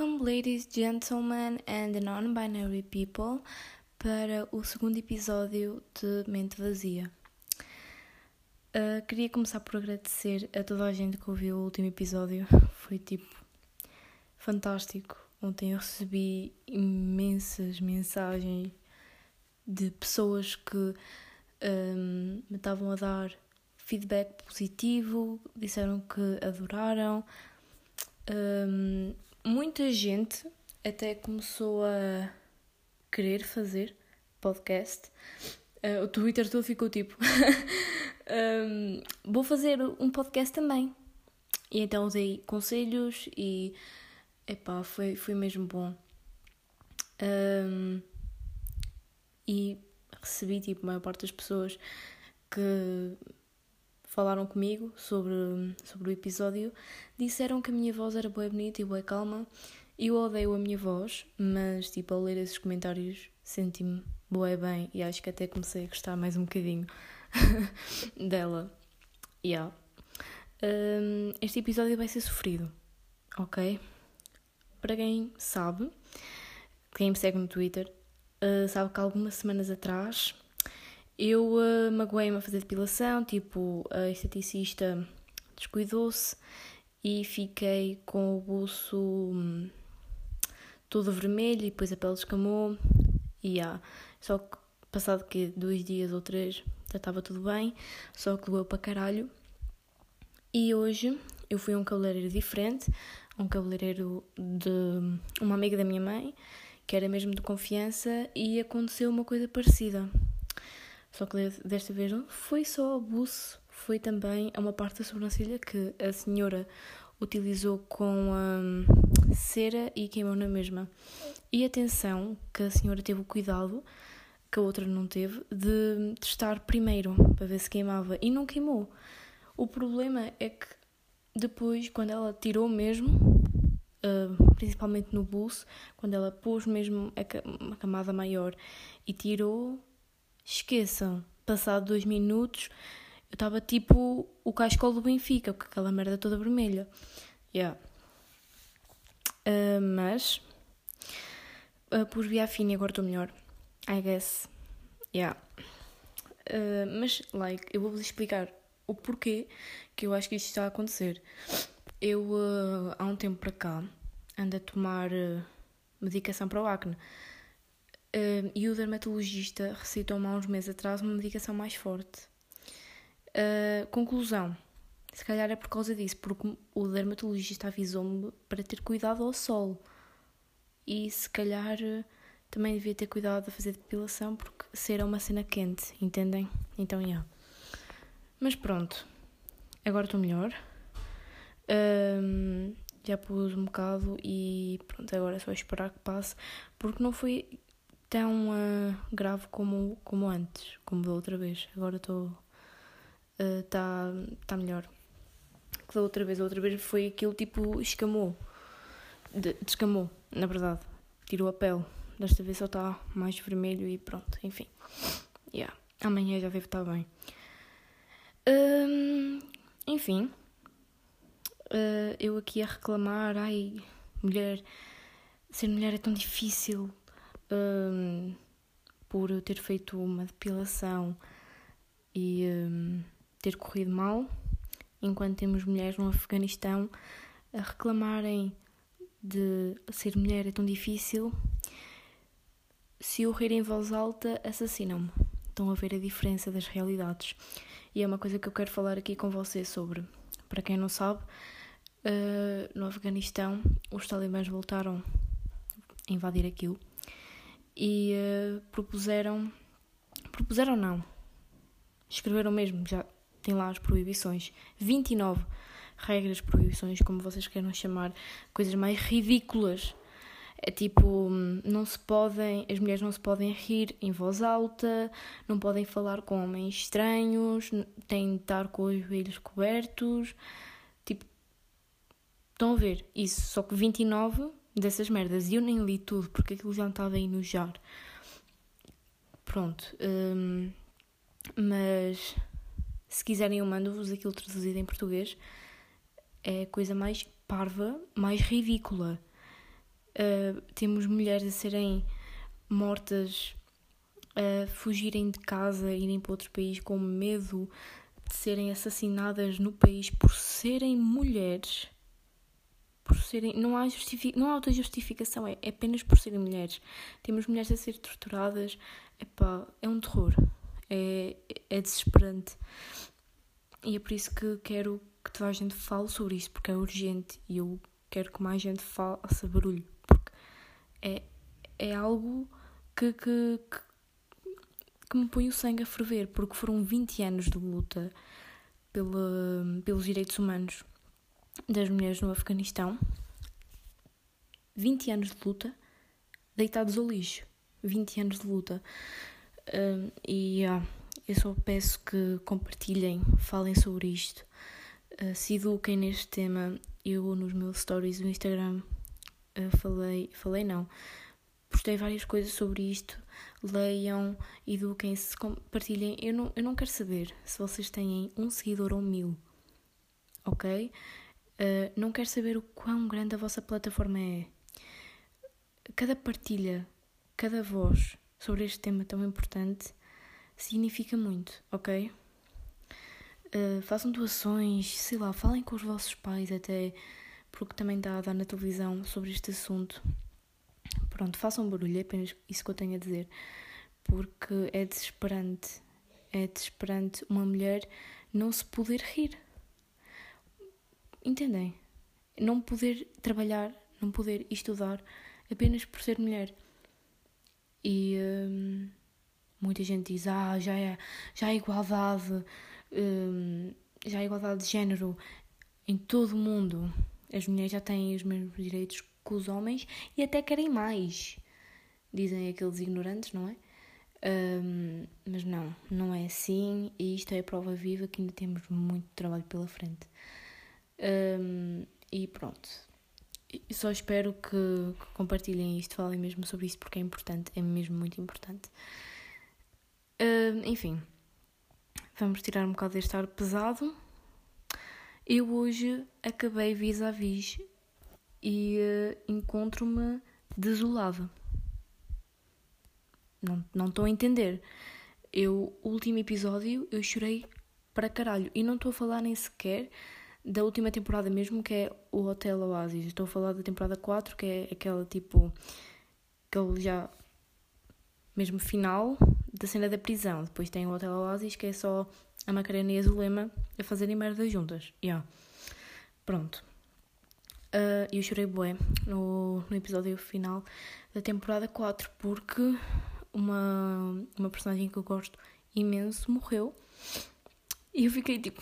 Welcome, ladies, gentlemen and non-binary people, para o segundo episódio de Mente Vazia. Uh, queria começar por agradecer a toda a gente que ouviu o último episódio. Foi tipo fantástico. Ontem eu recebi imensas mensagens de pessoas que um, me estavam a dar feedback positivo, disseram que adoraram. Um, muita gente até começou a querer fazer podcast. Uh, o Twitter todo ficou tipo: um, Vou fazer um podcast também. E então usei conselhos e epá, foi, foi mesmo bom. Um, e recebi tipo a maior parte das pessoas que falaram comigo sobre, sobre o episódio, disseram que a minha voz era boa bonita e boa calma. Eu odeio a minha voz, mas tipo, ao ler esses comentários senti-me boa bem e acho que até comecei a gostar mais um bocadinho dela. Yeah. Um, este episódio vai ser sofrido, ok? Para quem sabe, quem me segue no Twitter, uh, sabe que algumas semanas atrás eu uh, magoei-me a fazer depilação, tipo, a esteticista descuidou-se e fiquei com o buço hum, todo vermelho e depois a pele descamou. E yeah. Só que passado que dois dias ou três já estava tudo bem, só que doeu para caralho. E hoje eu fui a um cabeleireiro diferente, um cabeleireiro de uma amiga da minha mãe, que era mesmo de confiança, e aconteceu uma coisa parecida. Só que desta vez não foi só abuso, foi também a uma parte da sobrancelha que a senhora utilizou com um, cera e queimou na mesma. E atenção que a senhora teve o cuidado, que a outra não teve, de testar primeiro para ver se queimava e não queimou. O problema é que depois, quando ela tirou mesmo, uh, principalmente no bolso, quando ela pôs mesmo a camada maior e tirou, Esqueçam, passado dois minutos, eu estava tipo o cascol do Benfica, com aquela merda toda vermelha. Yeah. Uh, mas, uh, por via fina, agora estou melhor. I guess. Yeah. Uh, mas, like, eu vou-vos explicar o porquê que eu acho que isto está a acontecer. Eu, há um tempo para cá, ando a tomar medicação para o acne. Uh, e o dermatologista receitou-me há uns meses atrás uma medicação mais forte. Uh, conclusão: se calhar é por causa disso, porque o dermatologista avisou-me para ter cuidado ao sol. E se calhar também devia ter cuidado a fazer depilação, porque ser é uma cena quente, entendem? Então, yeah. Mas pronto, agora estou melhor. Já pus um bocado e pronto, agora é só esperar que passe, porque não foi tão uh, grave como, como antes, como da outra vez. Agora estou. Está uh, tá melhor. Que da outra vez. A outra vez foi aquilo tipo escamou. De, descamou, na verdade. Tirou a pele. Desta vez só está mais vermelho e pronto. Enfim. Yeah. Amanhã já deve estar bem. Um, enfim. Uh, eu aqui a reclamar. Ai, mulher. Ser mulher é tão difícil um, por ter feito uma depilação e um, ter corrido mal, enquanto temos mulheres no Afeganistão a reclamarem de ser mulher é tão difícil, se eu rir em voz alta, assassinam-me. Estão a ver a diferença das realidades. E é uma coisa que eu quero falar aqui com vocês sobre. Para quem não sabe, uh, no Afeganistão os talibãs voltaram a invadir aquilo e uh, propuseram. Propuseram não. Escreveram mesmo, já tem lá as proibições. 29 regras, proibições, como vocês queiram chamar, coisas mais ridículas. É tipo, não se podem, as mulheres não se podem rir em voz alta, não podem falar com homens estranhos, têm de estar com os joelhos cobertos. Tipo, estão a ver isso, só que 29 dessas merdas. E eu nem li tudo porque aquilo já me estava a enojar. Pronto. Um, mas se quiserem eu mando-vos aquilo traduzido em português. É a coisa mais parva, mais ridícula. Uh, temos mulheres a serem mortas, a fugirem de casa, irem para outro país com medo de serem assassinadas no país por serem mulheres. Por serem. Não há, justific, não há outra justificação, é, é apenas por serem mulheres. Temos mulheres a ser torturadas. Epá, é um terror. É, é desesperante. E é por isso que quero que toda a gente fale sobre isso, porque é urgente e eu quero que mais gente faça barulho, porque é, é algo que, que, que, que me põe o sangue a ferver, porque foram 20 anos de luta pela, pelos direitos humanos das mulheres no Afeganistão. 20 anos de luta deitados ao lixo. 20 anos de luta. Um, e ah, eu só peço que compartilhem, falem sobre isto, uh, se eduquem neste tema. Eu nos meus stories do Instagram uh, falei, falei não, postei várias coisas sobre isto. Leiam, eduquem-se, compartilhem. Eu não, eu não quero saber se vocês têm um seguidor ou mil, ok? Uh, não quero saber o quão grande a vossa plataforma é. Cada partilha, cada voz sobre este tema tão importante significa muito, ok? Uh, façam doações, sei lá, falem com os vossos pais até, porque também está a dar na televisão sobre este assunto. Pronto, façam barulho, é apenas isso que eu tenho a dizer. Porque é desesperante, é desesperante uma mulher não se poder rir. Entendem? Não poder trabalhar, não poder estudar apenas por ser mulher. E. Uh, Muita gente diz, ah, já é, já é igualdade, um, já é igualdade de género em todo o mundo. As mulheres já têm os mesmos direitos que os homens e até querem mais. Dizem aqueles ignorantes, não é? Um, mas não, não é assim e isto é prova viva que ainda temos muito trabalho pela frente. Um, e pronto. Só espero que, que compartilhem isto, falem mesmo sobre isso porque é importante, é mesmo muito importante. Uh, enfim, vamos tirar um bocado deste ar pesado. Eu hoje acabei vis-a-vis e uh, encontro-me desolada. Não, não estou a entender. Eu, o último episódio, eu chorei para caralho. E não estou a falar nem sequer da última temporada mesmo, que é o Hotel Oasis. Estou a falar da temporada 4, que é aquela tipo. aquele já. mesmo final da cena da prisão. Depois tem o Hotel Oasis, que é só a Macarena e a Zulema a fazerem merda juntas. Yeah. Pronto. Uh, eu chorei bué no, no episódio final da temporada 4 porque uma, uma personagem que eu gosto imenso morreu e eu fiquei tipo,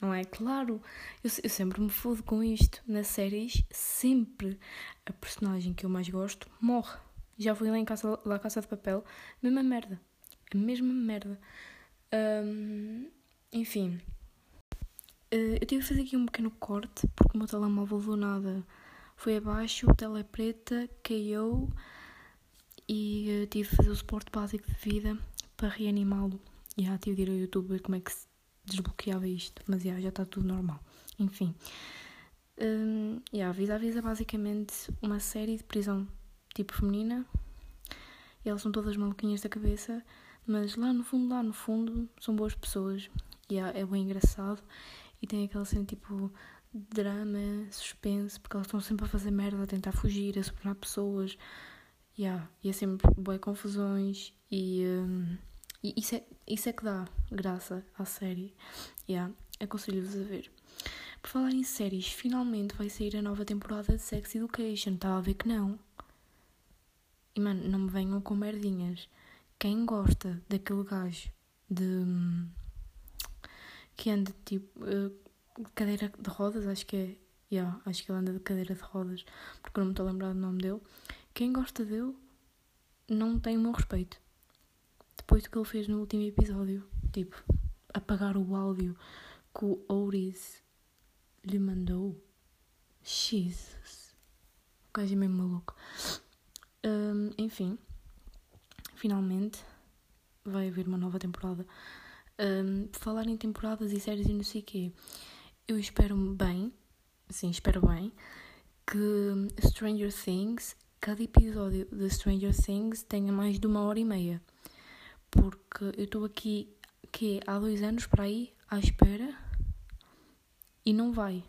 não é? Claro, eu, eu sempre me fodo com isto. Nas séries, sempre a personagem que eu mais gosto morre. Já fui lá em casa, lá Casa de Papel, mesma merda. A mesma merda. Um, enfim. Uh, eu tive que fazer aqui um pequeno corte, porque o meu telemóvel do nada foi abaixo, a tela é preta, caiu e uh, tive que fazer o suporte básico de vida para reanimá-lo. E já tive de ir ao YouTube ver como é que se desbloqueava isto, mas já, já está tudo normal. Enfim. Um, yeah, Visa a Visa é basicamente uma série de prisão tipo feminina. E elas são todas maluquinhas da cabeça, mas lá no fundo, lá no fundo, são boas pessoas. E é, é bem engraçado. E tem aquela cena tipo drama, suspense, porque elas estão sempre a fazer merda, a tentar fugir, a subornar pessoas. Yeah, e é sempre boas confusões e, um, e isso, é, isso é que dá graça à série. Yeah, aconselho-vos a ver. Por falar em séries, finalmente vai sair a nova temporada de Sex Education. Estava a ver que não. E mano, não me venham com merdinhas. Quem gosta daquele gajo de. que anda tipo. Uh, cadeira de rodas, acho que é. Yeah, acho que ele anda de cadeira de rodas, porque eu não me estou a lembrar do nome dele. Quem gosta dele não tem o meu respeito. Depois do que ele fez no último episódio, tipo, apagar o áudio que o Ouris lhe mandou. Jesus. O gajo é mesmo maluco. Um, enfim, finalmente vai haver uma nova temporada. Um, falar em temporadas e séries e não sei o quê, eu espero bem, sim, espero bem, que Stranger Things, cada episódio de Stranger Things tenha mais de uma hora e meia. Porque eu estou aqui que há dois anos para aí à espera e não vai.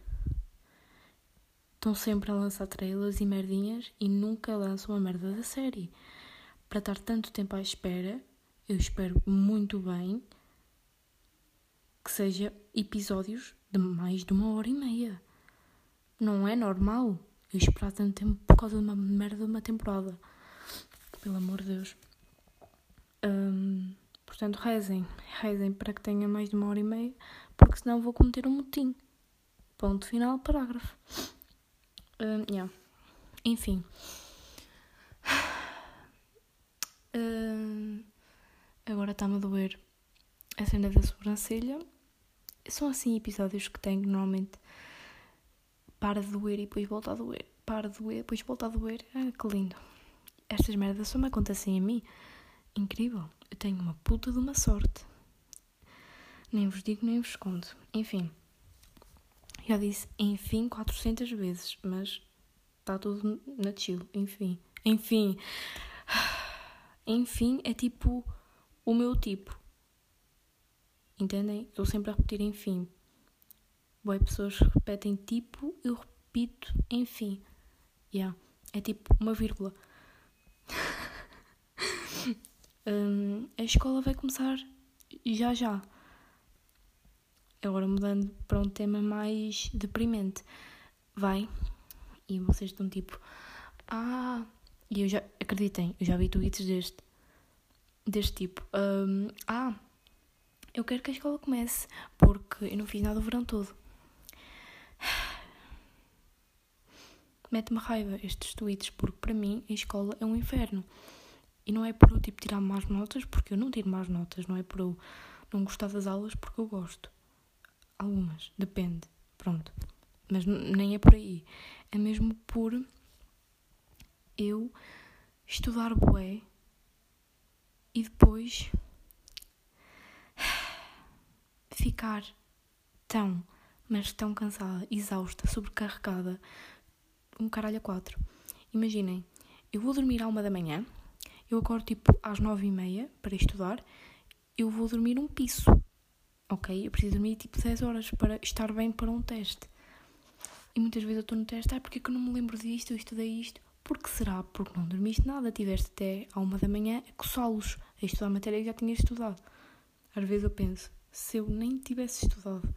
Estão sempre a lançar trailers e merdinhas e nunca lançam uma merda da série. Para estar tanto tempo à espera, eu espero muito bem que seja episódios de mais de uma hora e meia. Não é normal eu esperar tanto tempo por causa de uma merda de uma temporada. Pelo amor de Deus. Um, portanto, rezem. Rezem para que tenha mais de uma hora e meia, porque senão vou cometer um motim. Ponto final, parágrafo. Um, yeah. Enfim. Agora está-me a doer a cena da sobrancelha. São assim episódios que tenho normalmente para de doer e depois volta a doer. Para de doer, depois volta a doer. Ah, que lindo. Estas merdas só me acontecem a mim. Incrível. Eu tenho uma puta de uma sorte. Nem vos digo, nem vos escondo. Enfim. Já disse enfim 400 vezes, mas está tudo na chill. Enfim. Enfim. Enfim é tipo o meu tipo. Entendem? Estou sempre a repetir enfim. Boas pessoas repetem tipo, eu repito enfim. Yeah. É tipo uma vírgula. Um, a escola vai começar já já. Agora mudando para um tema mais deprimente. Vai e vocês estão tipo, ah, e eu já, acreditem, eu já vi tweets deste, deste tipo, um, ah, eu quero que a escola comece, porque eu não fiz nada o verão todo. Mete-me raiva estes tweets, porque para mim a escola é um inferno. E não é por eu tipo, tirar más notas, porque eu não tiro más notas, não é por eu não gostar das aulas, porque eu gosto. Algumas, depende, pronto. Mas nem é por aí. É mesmo por eu estudar bué e depois ficar tão, mas tão cansada, exausta, sobrecarregada, um caralho a quatro. Imaginem, eu vou dormir à uma da manhã, eu acordo tipo às nove e meia para estudar, eu vou dormir um piso, ok? Eu preciso dormir tipo 10 horas para estar bem para um teste. E muitas vezes eu estou no teste, ah, porque é que eu não me lembro disto, eu estudei isto? Porque será? Porque não dormiste nada, tiveste até à uma da manhã a coçá-los, a estudar a matéria que já tinhas estudado. Às vezes eu penso, se eu nem tivesse estudado,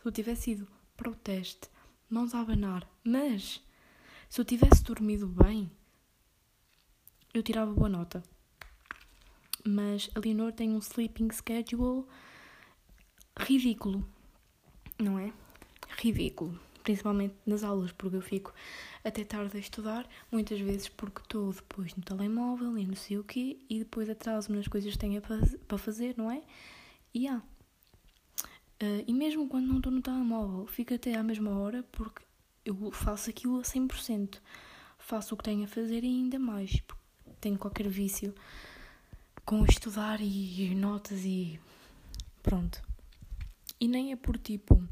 se eu tivesse ido para o teste, mãos a abanar, mas se eu tivesse dormido bem, eu tirava boa nota. Mas a Leonor tem um sleeping schedule ridículo, não é? Ridículo. Principalmente nas aulas, porque eu fico até tarde a estudar, muitas vezes porque estou depois no telemóvel e não sei o quê, e depois atraso-me nas coisas que tenho para fazer, não é? E há. Uh, e mesmo quando não estou no telemóvel, fico até à mesma hora porque eu faço aquilo a 100%. Faço o que tenho a fazer e ainda mais. Tenho qualquer vício com estudar e notas e pronto. E nem é por tipo,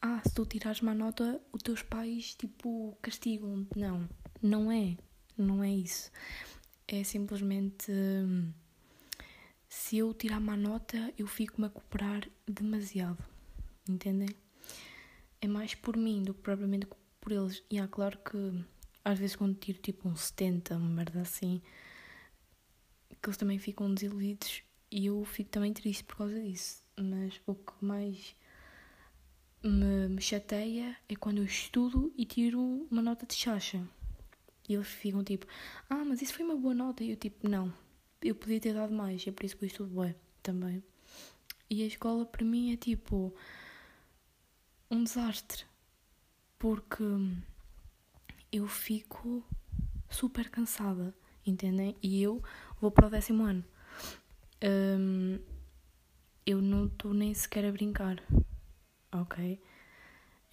ah, se tu tirares uma nota, os teus pais tipo castigam. Não, não é. Não é isso. É simplesmente. Se eu tirar uma nota, eu fico-me a cooperar demasiado. Entendem? É mais por mim do que propriamente por eles. E há claro que às vezes quando tiro tipo um 70, uma merda assim, que eles também ficam desiludidos e eu fico também triste por causa disso. Mas o que mais me, me chateia é quando eu estudo e tiro uma nota de chacha. E eles ficam tipo, ah, mas isso foi uma boa nota. E eu tipo, não, eu podia ter dado mais, é por isso que eu estudo bem também. E a escola para mim é tipo um desastre, porque eu fico super cansada, entendem? E eu vou para o décimo ano. Um, eu não estou nem sequer a brincar, ok?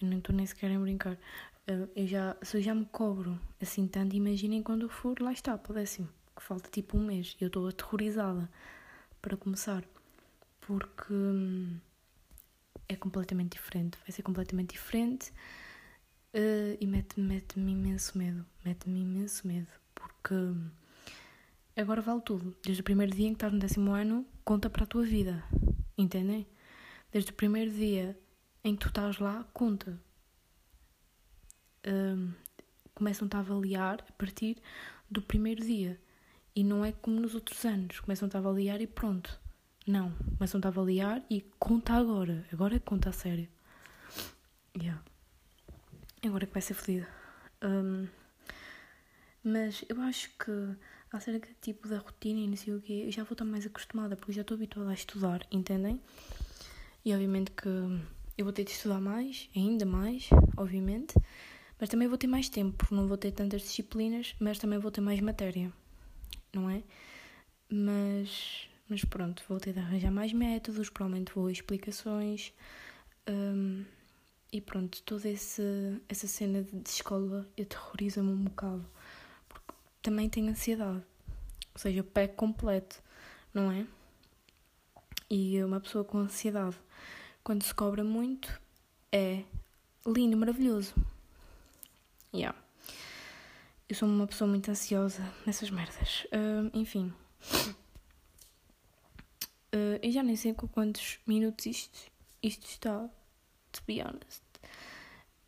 Eu não estou nem sequer a brincar. Eu já, se eu já me cobro assim tanto, imaginem quando eu for, lá está, para o décimo que falta tipo um mês. Eu estou aterrorizada para começar, porque hum, é completamente diferente. Vai ser completamente diferente. Uh, e mete-me mete imenso medo. Mete-me imenso medo. Porque agora vale tudo. Desde o primeiro dia em que estás no décimo ano, conta para a tua vida. Entendem? Desde o primeiro dia em que tu estás lá, conta. Uh, Começam-te a avaliar a partir do primeiro dia. E não é como nos outros anos. Começam-te a avaliar e pronto. Não. Começam-te a avaliar e conta agora. Agora é conta a sério. Yeah. Agora que vai ser fodida. Um, mas eu acho que acerca tipo da rotina e não sei o quê, eu já vou estar mais acostumada porque já estou habituada a estudar, entendem? E obviamente que eu vou ter de estudar mais, ainda mais, obviamente, mas também vou ter mais tempo, porque não vou ter tantas disciplinas, mas também vou ter mais matéria, não é? Mas, mas pronto, vou ter de arranjar mais métodos, provavelmente vou explicações. Um, e pronto, toda esse, essa cena de escola aterroriza-me um bocado. Porque também tenho ansiedade. Ou seja, pé completo, não é? E uma pessoa com ansiedade, quando se cobra muito, é lindo, maravilhoso. Yeah. Eu sou uma pessoa muito ansiosa nessas merdas. Uh, enfim. Uh, eu já nem sei com quantos minutos isto, isto está, to be honest.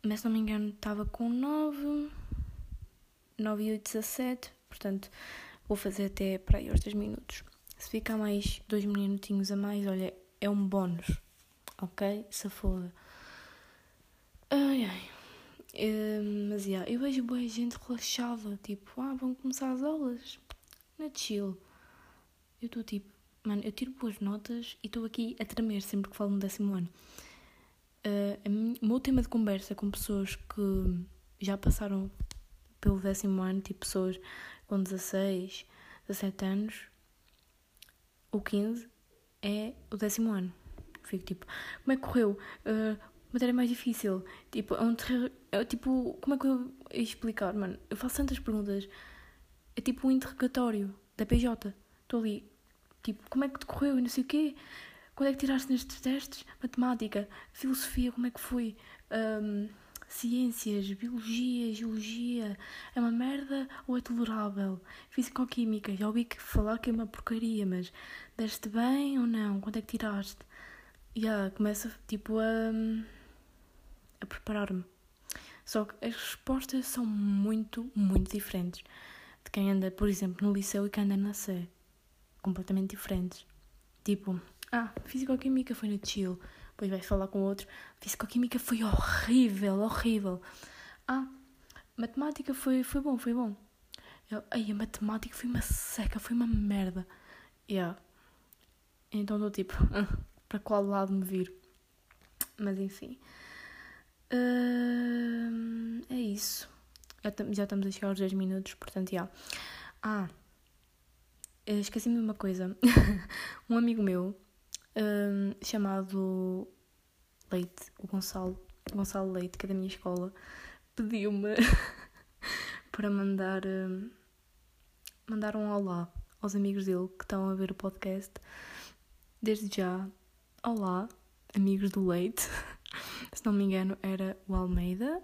Mas se não me engano estava com 9, 9 e 8, 17. Portanto, vou fazer até para aí aos 10 minutos. Se ficar mais 2 minutinhos a mais, olha, é um bónus. Ok? Se foda. Ai ai. Uh, mas yeah, eu vejo boa gente relaxada, tipo, ah, vão começar as aulas. Na chill. Eu estou tipo, mano, eu tiro boas notas e estou aqui a tremer sempre que falo no décimo ano. O meu tema de conversa com pessoas que já passaram pelo décimo ano, tipo pessoas com 16, 17 anos, ou 15, é o décimo ano. Fico tipo, como é que correu? Uh, matéria mais difícil. Tipo, é um terror. É, tipo, como é que eu ia explicar, mano? Eu faço tantas perguntas. É tipo um interrogatório da PJ. Estou ali, tipo, como é que decorreu e não sei o quê? Quando é que tiraste nestes testes? Matemática, filosofia, como é que foi? Um, ciências, biologia, geologia, é uma merda ou é tolerável? Físico-química, já ouvi que falar que é uma porcaria, mas deste bem ou não? Quando é que tiraste? E yeah, começa tipo a a preparar-me. Só que as respostas são muito, muito diferentes de quem anda, por exemplo, no liceu e quem anda na C. Completamente diferentes. Tipo, ah, Físico-Química foi no chill. Depois vais falar com outro. Físico-Química foi horrível, horrível. Ah, Matemática foi, foi bom, foi bom. Eu, ai, a Matemática foi uma seca, foi uma merda. Yeah. Então estou tipo, para qual lado me vir? Mas enfim. Uh, é isso. Já, já estamos a chegar aos 10 minutos, portanto, já. Ah, esqueci-me de uma coisa. um amigo meu, uh, chamado Leite, o Gonçalo, Gonçalo Leite, que é da minha escola, pediu-me para mandar, uh, mandar um olá aos amigos dele que estão a ver o podcast. Desde já, olá, amigos do Leite. se não me engano, era o Almeida,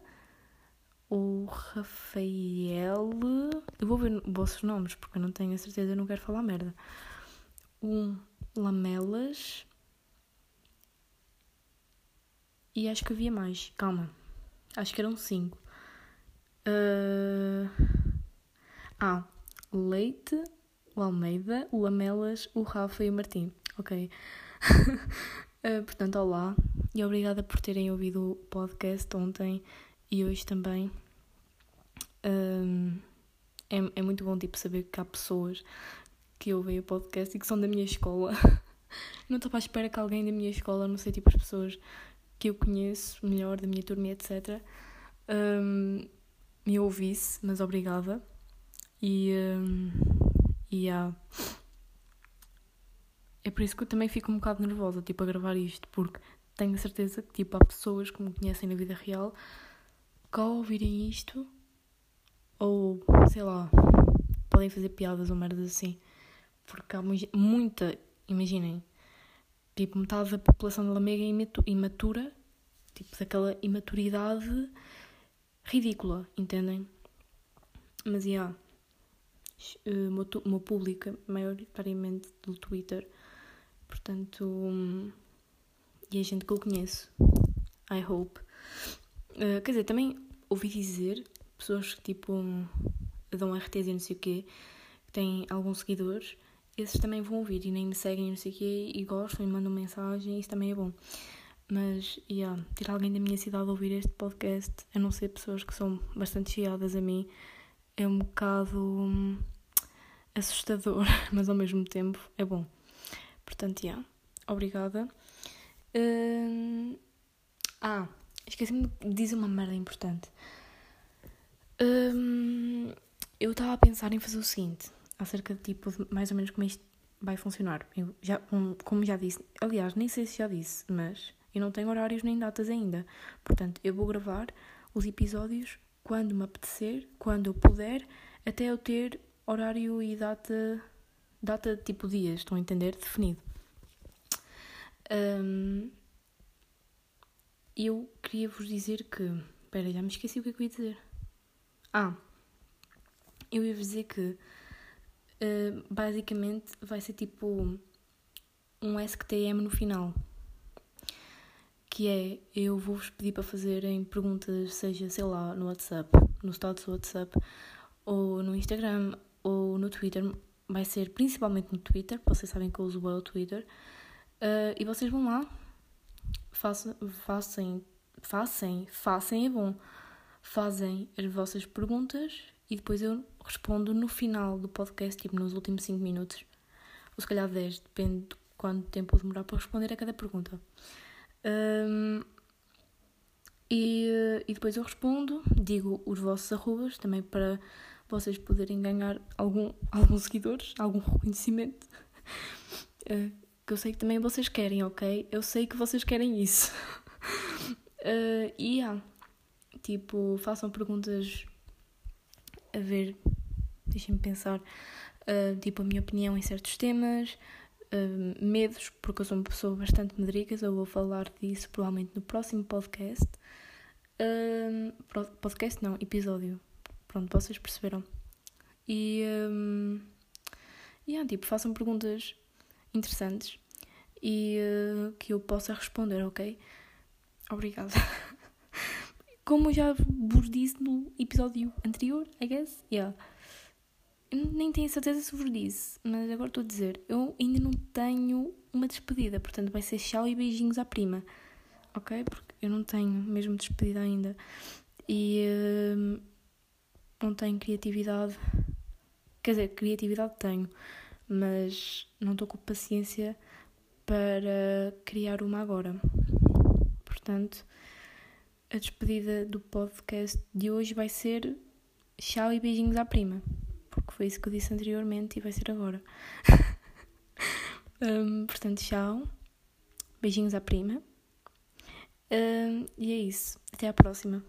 o Rafael. Eu vou ver os vossos nomes porque eu não tenho a certeza, eu não quero falar merda. O Lamelas. E acho que havia mais. Calma. Acho que eram cinco. Uh... Ah, Leite, o Almeida, o Lamelas, o Rafa e o Martim. Ok. uh, portanto, olá e obrigada por terem ouvido o podcast ontem e hoje também. Um, é, é muito bom tipo, saber que há pessoas que ouvem o podcast e que são da minha escola. não estou para espera que alguém da minha escola, não sei, tipo as pessoas que eu conheço melhor, da minha turma, etc., um, me ouvisse, mas obrigada. E, um, e yeah. é por isso que eu também fico um bocado nervosa, tipo, a gravar isto, porque tenho certeza que tipo, há pessoas que me conhecem na vida real que ao ouvirem isto, ou sei lá, podem fazer piadas ou merdas assim. Porque há muita, imaginem, tipo, metade da população da Lamega é imatura, tipo, daquela imaturidade ridícula, entendem? Mas, já, yeah, o meu, o meu público é maioritariamente do Twitter, portanto, um, e a gente que eu conheço, I hope. Uh, quer dizer, também ouvi dizer pessoas que tipo dão RTs e não sei o quê, que têm alguns seguidores, esses também vão ouvir e nem me seguem não sei o quê e gostam e mandam mensagem, isso também é bom. Mas, yeah, ter alguém da minha cidade a ouvir este podcast, a não ser pessoas que são bastante chegadas a mim, é um bocado hum, assustador, mas ao mesmo tempo é bom. Portanto, yeah, obrigada. Hum, ah, esqueci-me de dizer uma merda importante. Hum, eu estava a pensar em fazer o seguinte, acerca de tipo, mais ou menos como isto vai funcionar. Eu já, como já disse, aliás, nem sei se já disse, mas eu não tenho horários nem datas ainda. Portanto, eu vou gravar os episódios quando me apetecer, quando eu puder, até eu ter horário e data, data tipo dias, estão a entender? Definido. Um, eu queria vos dizer que. Espera, já me esqueci o que é que eu ia dizer. Ah, eu ia vos dizer que uh, basicamente vai ser tipo um SQTM no final que é eu vou-vos pedir para fazerem perguntas, seja, sei lá, no WhatsApp, no status do WhatsApp, ou no Instagram, ou no Twitter. Vai ser principalmente no Twitter, vocês sabem que eu uso o Twitter. Uh, e vocês vão lá, façam, façam, façam, façam, é bom, fazem as vossas perguntas e depois eu respondo no final do podcast, tipo nos últimos 5 minutos, ou se calhar 10, depende de quanto tempo eu demorar para responder a cada pergunta. Um, e, e depois eu respondo, digo os vossos arrobas também para vocês poderem ganhar algum, alguns seguidores, algum reconhecimento. Uh, que eu sei que também vocês querem, ok? Eu sei que vocês querem isso. Uh, e yeah, tipo, façam perguntas a ver, deixem-me pensar, uh, tipo, a minha opinião em certos temas, medos, porque eu sou uma pessoa bastante medricas, eu vou falar disso provavelmente no próximo podcast. Um, podcast não, episódio. Pronto, vocês perceberam. E, um, yeah, tipo, façam perguntas interessantes e uh, que eu possa responder, ok? Obrigada. Como já vos disse no episódio anterior, I guess, yeah nem tenho certeza se vos disse, mas agora estou a dizer, eu ainda não tenho uma despedida, portanto vai ser tchau e beijinhos à prima, ok? Porque eu não tenho mesmo despedida ainda e uh, não tenho criatividade, quer dizer, criatividade tenho, mas não estou com paciência para criar uma agora. Portanto, a despedida do podcast de hoje vai ser tchau e beijinhos à prima porque foi isso que eu disse anteriormente e vai ser agora. um, portanto, tchau. Beijinhos à prima. Um, e é isso. Até à próxima.